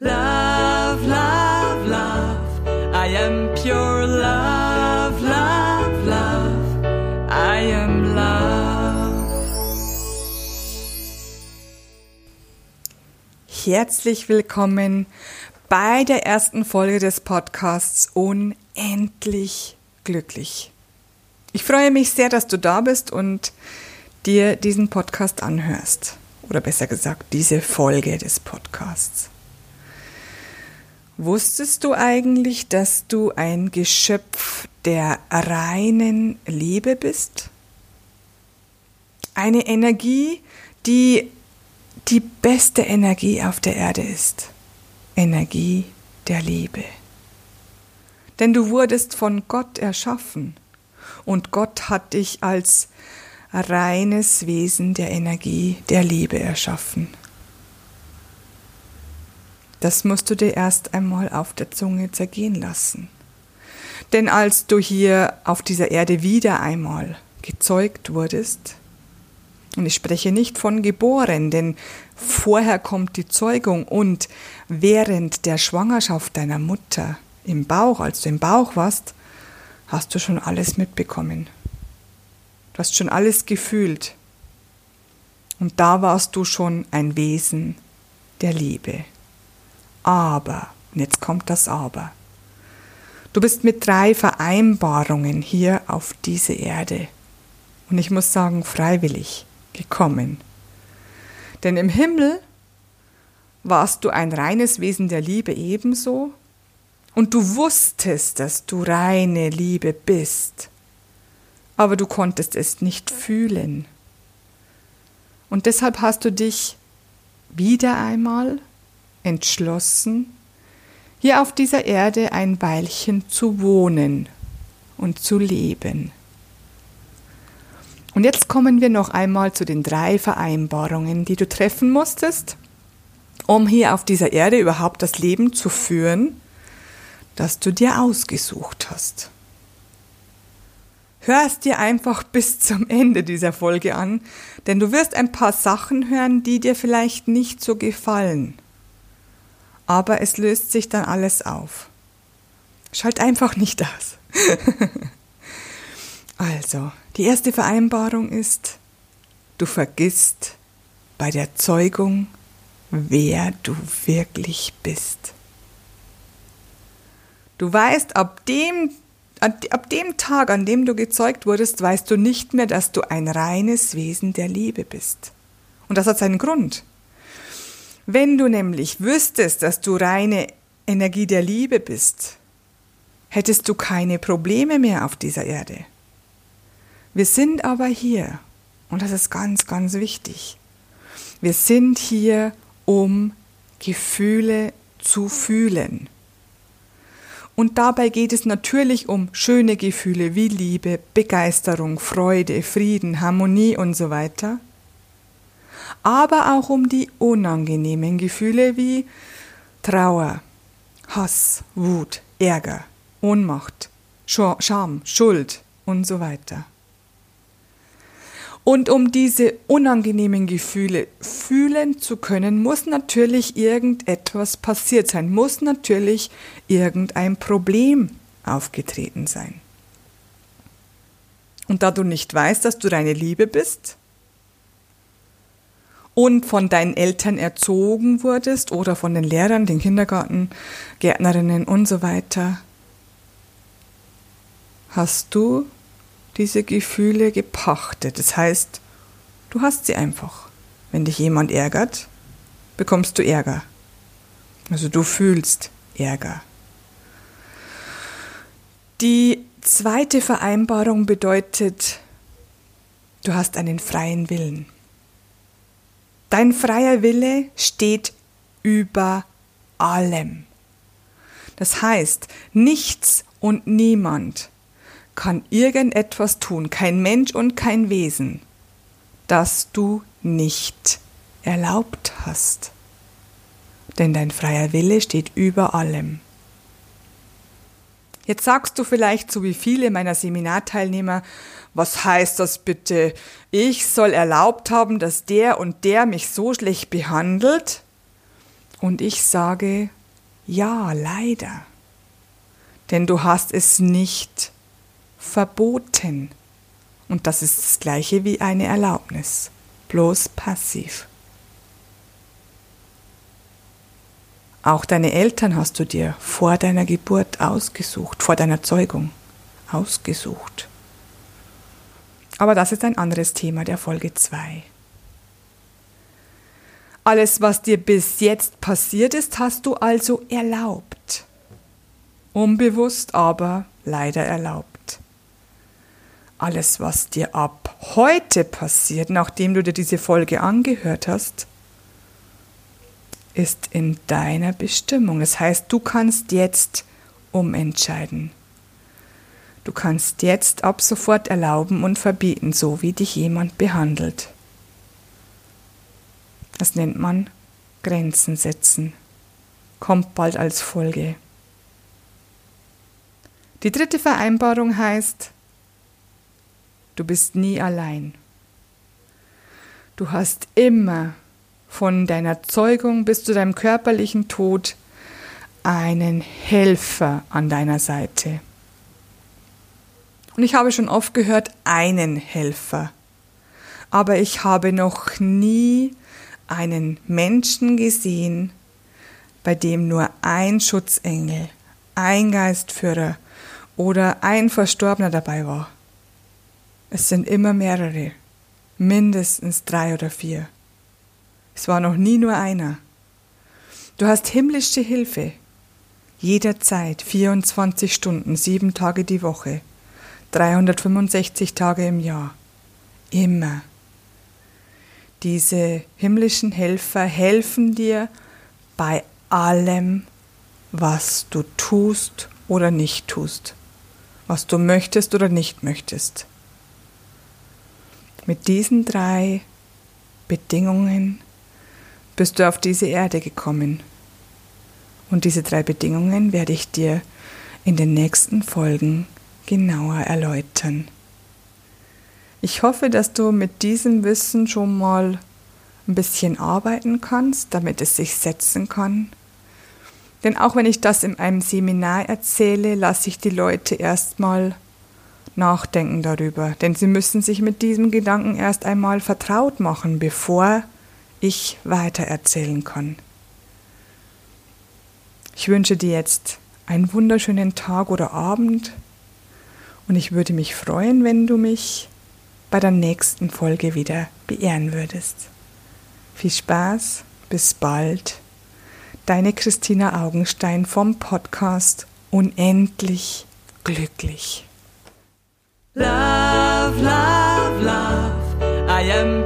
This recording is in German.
Love, love, love. I am pure love, love, love. I am love. Herzlich willkommen bei der ersten Folge des Podcasts Unendlich glücklich. Ich freue mich sehr, dass du da bist und dir diesen Podcast anhörst. Oder besser gesagt, diese Folge des Podcasts. Wusstest du eigentlich, dass du ein Geschöpf der reinen Liebe bist? Eine Energie, die die beste Energie auf der Erde ist. Energie der Liebe. Denn du wurdest von Gott erschaffen und Gott hat dich als reines Wesen der Energie der Liebe erschaffen. Das musst du dir erst einmal auf der Zunge zergehen lassen. Denn als du hier auf dieser Erde wieder einmal gezeugt wurdest, und ich spreche nicht von geboren, denn vorher kommt die Zeugung und während der Schwangerschaft deiner Mutter im Bauch, als du im Bauch warst, hast du schon alles mitbekommen. Du hast schon alles gefühlt. Und da warst du schon ein Wesen der Liebe. Aber, und jetzt kommt das Aber, du bist mit drei Vereinbarungen hier auf diese Erde. Und ich muss sagen, freiwillig gekommen. Denn im Himmel warst du ein reines Wesen der Liebe ebenso, und du wusstest, dass du reine Liebe bist, aber du konntest es nicht fühlen. Und deshalb hast du dich wieder einmal entschlossen, hier auf dieser Erde ein Weilchen zu wohnen und zu leben. Und jetzt kommen wir noch einmal zu den drei Vereinbarungen, die du treffen musstest, um hier auf dieser Erde überhaupt das Leben zu führen, das du dir ausgesucht hast. Hör es dir einfach bis zum Ende dieser Folge an, denn du wirst ein paar Sachen hören, die dir vielleicht nicht so gefallen aber es löst sich dann alles auf. Schalt einfach nicht aus. also, die erste Vereinbarung ist, du vergisst bei der Zeugung, wer du wirklich bist. Du weißt, ab dem, ab dem Tag, an dem du gezeugt wurdest, weißt du nicht mehr, dass du ein reines Wesen der Liebe bist. Und das hat seinen Grund. Wenn du nämlich wüsstest, dass du reine Energie der Liebe bist, hättest du keine Probleme mehr auf dieser Erde. Wir sind aber hier, und das ist ganz, ganz wichtig, wir sind hier, um Gefühle zu fühlen. Und dabei geht es natürlich um schöne Gefühle wie Liebe, Begeisterung, Freude, Frieden, Harmonie und so weiter aber auch um die unangenehmen Gefühle wie Trauer, Hass, Wut, Ärger, Ohnmacht, Scham, Schuld und so weiter. Und um diese unangenehmen Gefühle fühlen zu können, muss natürlich irgendetwas passiert sein, muss natürlich irgendein Problem aufgetreten sein. Und da du nicht weißt, dass du deine Liebe bist, und von deinen Eltern erzogen wurdest oder von den Lehrern, den Kindergarten, Gärtnerinnen und so weiter, hast du diese Gefühle gepachtet. Das heißt, du hast sie einfach. Wenn dich jemand ärgert, bekommst du Ärger. Also du fühlst Ärger. Die zweite Vereinbarung bedeutet, du hast einen freien Willen. Dein freier Wille steht über allem. Das heißt, nichts und niemand kann irgendetwas tun, kein Mensch und kein Wesen, das du nicht erlaubt hast. Denn dein freier Wille steht über allem. Jetzt sagst du vielleicht, so wie viele meiner Seminarteilnehmer, was heißt das bitte? Ich soll erlaubt haben, dass der und der mich so schlecht behandelt? Und ich sage, ja, leider. Denn du hast es nicht verboten. Und das ist das gleiche wie eine Erlaubnis, bloß passiv. Auch deine Eltern hast du dir vor deiner Geburt ausgesucht, vor deiner Zeugung ausgesucht. Aber das ist ein anderes Thema der Folge 2. Alles, was dir bis jetzt passiert ist, hast du also erlaubt. Unbewusst, aber leider erlaubt. Alles, was dir ab heute passiert, nachdem du dir diese Folge angehört hast, ist in deiner Bestimmung. Das heißt, du kannst jetzt umentscheiden. Du kannst jetzt ab sofort erlauben und verbieten, so wie dich jemand behandelt. Das nennt man Grenzen setzen. Kommt bald als Folge. Die dritte Vereinbarung heißt, du bist nie allein. Du hast immer von deiner Zeugung bis zu deinem körperlichen Tod einen Helfer an deiner Seite. Und ich habe schon oft gehört, einen Helfer. Aber ich habe noch nie einen Menschen gesehen, bei dem nur ein Schutzengel, ein Geistführer oder ein Verstorbener dabei war. Es sind immer mehrere, mindestens drei oder vier. Es war noch nie nur einer. Du hast himmlische Hilfe. Jederzeit, 24 Stunden, sieben Tage die Woche, 365 Tage im Jahr. Immer. Diese himmlischen Helfer helfen dir bei allem, was du tust oder nicht tust, was du möchtest oder nicht möchtest. Mit diesen drei Bedingungen bist du auf diese Erde gekommen. Und diese drei Bedingungen werde ich dir in den nächsten Folgen genauer erläutern. Ich hoffe, dass du mit diesem Wissen schon mal ein bisschen arbeiten kannst, damit es sich setzen kann. Denn auch wenn ich das in einem Seminar erzähle, lasse ich die Leute erstmal nachdenken darüber, denn sie müssen sich mit diesem Gedanken erst einmal vertraut machen, bevor ich weitererzählen kann. Ich wünsche dir jetzt einen wunderschönen Tag oder Abend und ich würde mich freuen, wenn du mich bei der nächsten Folge wieder beehren würdest. Viel Spaß, bis bald. Deine Christina Augenstein vom Podcast Unendlich glücklich. Love, love, love, I am.